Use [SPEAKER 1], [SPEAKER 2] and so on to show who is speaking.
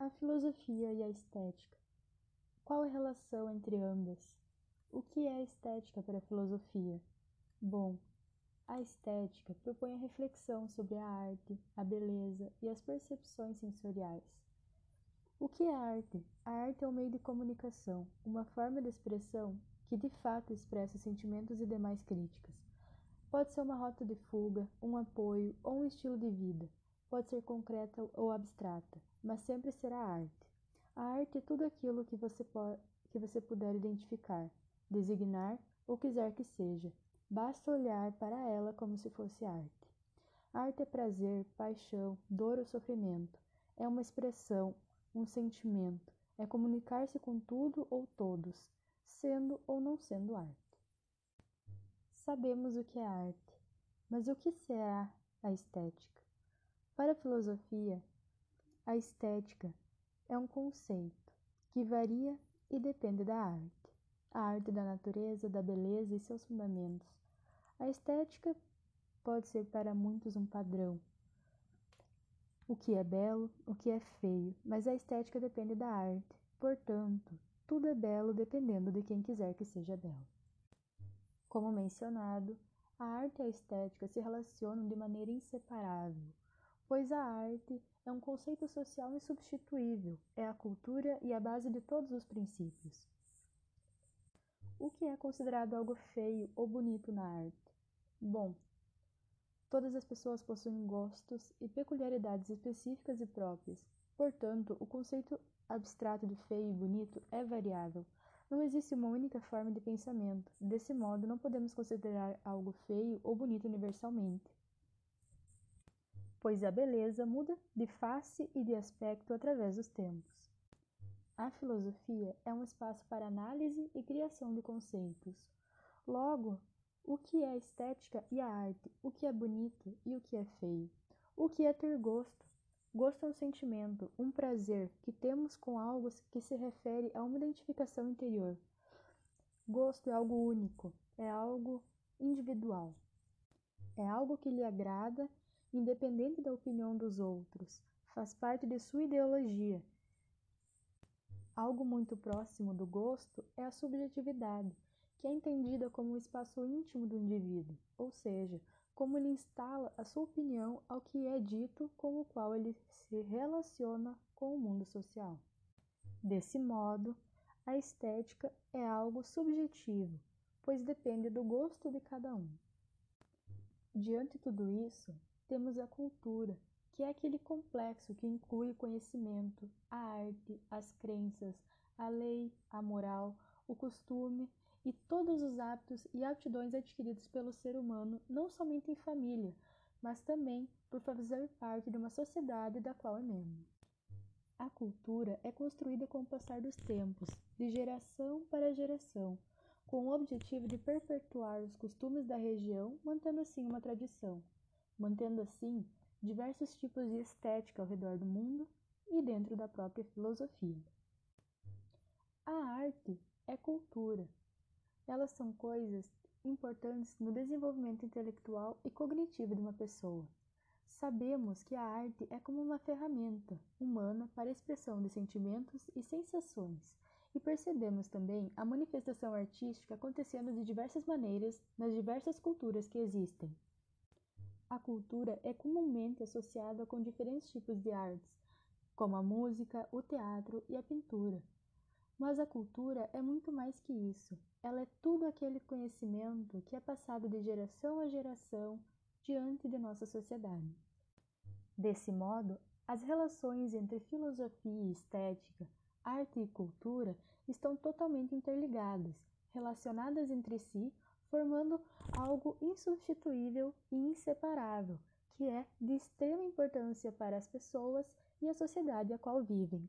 [SPEAKER 1] A filosofia e a estética. Qual a relação entre ambas? O que é estética para a filosofia? Bom, a estética propõe a reflexão sobre a arte, a beleza e as percepções sensoriais. O que é arte? A arte é um meio de comunicação, uma forma de expressão que de fato expressa sentimentos e demais críticas. Pode ser uma rota de fuga, um apoio ou um estilo de vida. Pode ser concreta ou abstrata, mas sempre será arte. A arte é tudo aquilo que você, que você puder identificar, designar ou quiser que seja. Basta olhar para ela como se fosse arte. Arte é prazer, paixão, dor ou sofrimento. É uma expressão, um sentimento. É comunicar-se com tudo ou todos, sendo ou não sendo arte. Sabemos o que é arte, mas o que será a estética? Para a filosofia, a estética é um conceito que varia e depende da arte. A arte da natureza, da beleza e seus fundamentos. A estética pode ser para muitos um padrão. O que é belo, o que é feio, mas a estética depende da arte. Portanto, tudo é belo dependendo de quem quiser que seja belo. Como mencionado, a arte e a estética se relacionam de maneira inseparável, pois a arte é um conceito social insubstituível, é a cultura e a base de todos os princípios. O que é considerado algo feio ou bonito na arte? Bom, todas as pessoas possuem gostos e peculiaridades específicas e próprias, portanto, o conceito abstrato de feio e bonito é variável. Não existe uma única forma de pensamento. Desse modo, não podemos considerar algo feio ou bonito universalmente. Pois a beleza muda de face e de aspecto através dos tempos. A filosofia é um espaço para análise e criação de conceitos. Logo, o que é estética e a arte? O que é bonito e o que é feio? O que é ter gosto? Gosto é um sentimento, um prazer que temos com algo que se refere a uma identificação interior. Gosto é algo único, é algo individual. É algo que lhe agrada, independente da opinião dos outros, faz parte de sua ideologia. Algo muito próximo do gosto é a subjetividade, que é entendida como um espaço íntimo do indivíduo, ou seja, como ele instala a sua opinião ao que é dito com o qual ele se relaciona com o mundo social. Desse modo, a estética é algo subjetivo, pois depende do gosto de cada um. Diante de tudo isso, temos a cultura, que é aquele complexo que inclui o conhecimento, a arte, as crenças, a lei, a moral, o costume e todos os hábitos e aptidões adquiridos pelo ser humano, não somente em família, mas também por fazer parte de uma sociedade da qual é membro. A cultura é construída com o passar dos tempos, de geração para geração, com o objetivo de perpetuar os costumes da região, mantendo assim uma tradição, mantendo assim diversos tipos de estética ao redor do mundo e dentro da própria filosofia. A arte é cultura, elas são coisas importantes no desenvolvimento intelectual e cognitivo de uma pessoa. Sabemos que a arte é como uma ferramenta humana para a expressão de sentimentos e sensações, e percebemos também a manifestação artística acontecendo de diversas maneiras nas diversas culturas que existem. A cultura é comumente associada com diferentes tipos de artes, como a música, o teatro e a pintura. Mas a cultura é muito mais que isso. Ela é tudo aquele conhecimento que é passado de geração a geração diante de nossa sociedade. Desse modo, as relações entre filosofia e estética, arte e cultura estão totalmente interligadas, relacionadas entre si, formando algo insubstituível e inseparável, que é de extrema importância para as pessoas e a sociedade a qual vivem.